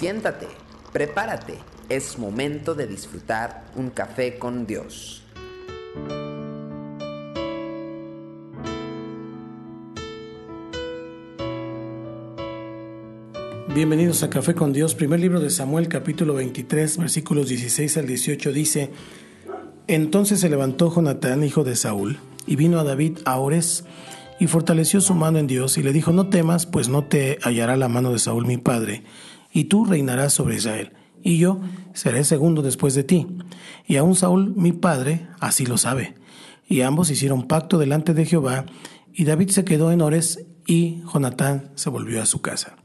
Siéntate, prepárate, es momento de disfrutar un café con Dios. Bienvenidos a Café con Dios, primer libro de Samuel capítulo 23 versículos 16 al 18 dice, Entonces se levantó Jonatán, hijo de Saúl, y vino a David a Ores, y fortaleció su mano en Dios, y le dijo, No temas, pues no te hallará la mano de Saúl mi padre, y tú reinarás sobre Israel, y yo seré segundo después de ti. Y aún Saúl mi padre así lo sabe. Y ambos hicieron pacto delante de Jehová, y David se quedó en Ores, y Jonatán se volvió a su casa.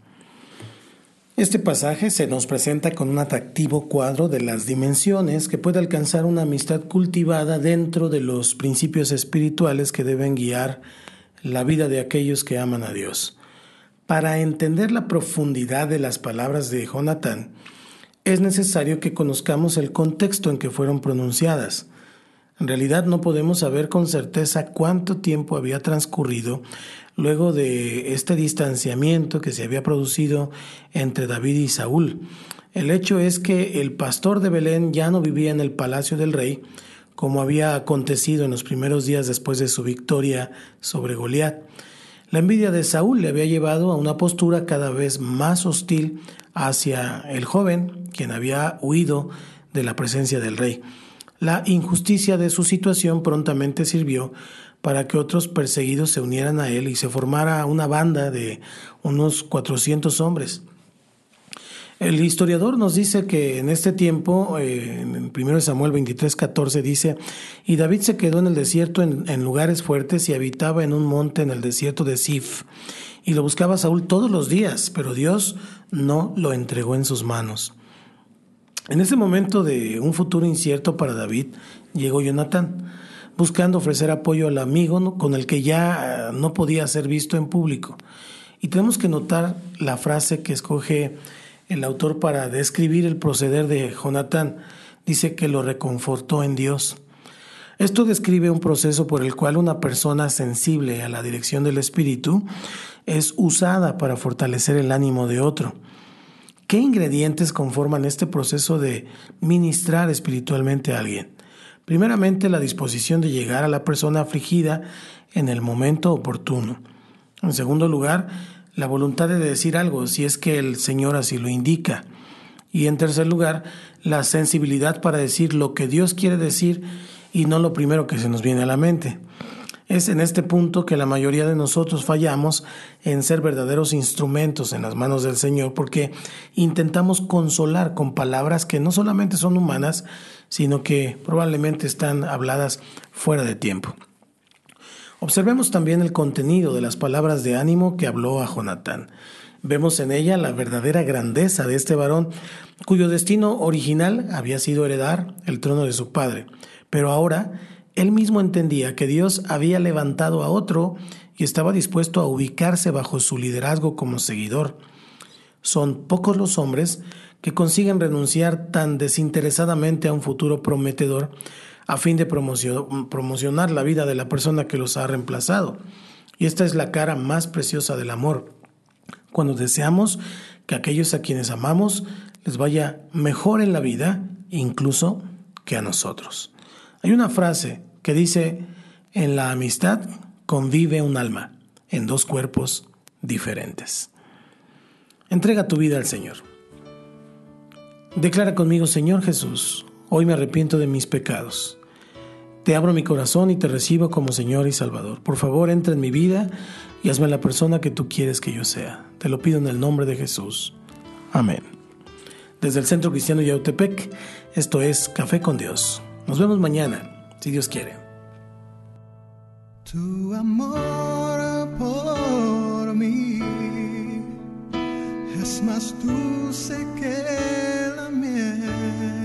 Este pasaje se nos presenta con un atractivo cuadro de las dimensiones que puede alcanzar una amistad cultivada dentro de los principios espirituales que deben guiar la vida de aquellos que aman a Dios. Para entender la profundidad de las palabras de Jonatán, es necesario que conozcamos el contexto en que fueron pronunciadas. En realidad no podemos saber con certeza cuánto tiempo había transcurrido luego de este distanciamiento que se había producido entre David y Saúl. El hecho es que el pastor de Belén ya no vivía en el palacio del rey, como había acontecido en los primeros días después de su victoria sobre Goliat. La envidia de Saúl le había llevado a una postura cada vez más hostil hacia el joven, quien había huido de la presencia del rey. La injusticia de su situación prontamente sirvió para que otros perseguidos se unieran a él y se formara una banda de unos 400 hombres. El historiador nos dice que en este tiempo, eh, en 1 Samuel 23, 14, dice, y David se quedó en el desierto en, en, lugares fuertes y habitaba en un monte en el desierto de Sif, y lo buscaba Saúl todos los días, pero Dios no lo entregó en sus manos. En ese momento de un futuro incierto para David, llegó Jonatán buscando ofrecer apoyo al amigo con el que ya eh, no podía ser visto en público. Y tenemos que notar la frase que escoge el autor para describir el proceder de Jonatán. Dice que lo reconfortó en Dios. Esto describe un proceso por el cual una persona sensible a la dirección del Espíritu es usada para fortalecer el ánimo de otro. ¿Qué ingredientes conforman este proceso de ministrar espiritualmente a alguien? Primeramente, la disposición de llegar a la persona afligida en el momento oportuno. En segundo lugar, la voluntad de decir algo si es que el Señor así lo indica. Y en tercer lugar, la sensibilidad para decir lo que Dios quiere decir y no lo primero que se nos viene a la mente. Es en este punto que la mayoría de nosotros fallamos en ser verdaderos instrumentos en las manos del Señor porque intentamos consolar con palabras que no solamente son humanas, sino que probablemente están habladas fuera de tiempo. Observemos también el contenido de las palabras de ánimo que habló a Jonatán. Vemos en ella la verdadera grandeza de este varón, cuyo destino original había sido heredar el trono de su padre, pero ahora él mismo entendía que Dios había levantado a otro y estaba dispuesto a ubicarse bajo su liderazgo como seguidor. Son pocos los hombres que consiguen renunciar tan desinteresadamente a un futuro prometedor a fin de promocionar la vida de la persona que los ha reemplazado. Y esta es la cara más preciosa del amor, cuando deseamos que aquellos a quienes amamos les vaya mejor en la vida, incluso que a nosotros. Hay una frase que dice, en la amistad convive un alma en dos cuerpos diferentes. Entrega tu vida al Señor. Declara conmigo, Señor Jesús, hoy me arrepiento de mis pecados. Te abro mi corazón y te recibo como Señor y Salvador. Por favor, entra en mi vida y hazme la persona que tú quieres que yo sea. Te lo pido en el nombre de Jesús. Amén. Desde el Centro Cristiano Yautepec, esto es Café con Dios. Nos vemos mañana, si Dios quiere. Tu amor por mí es más dulce que Es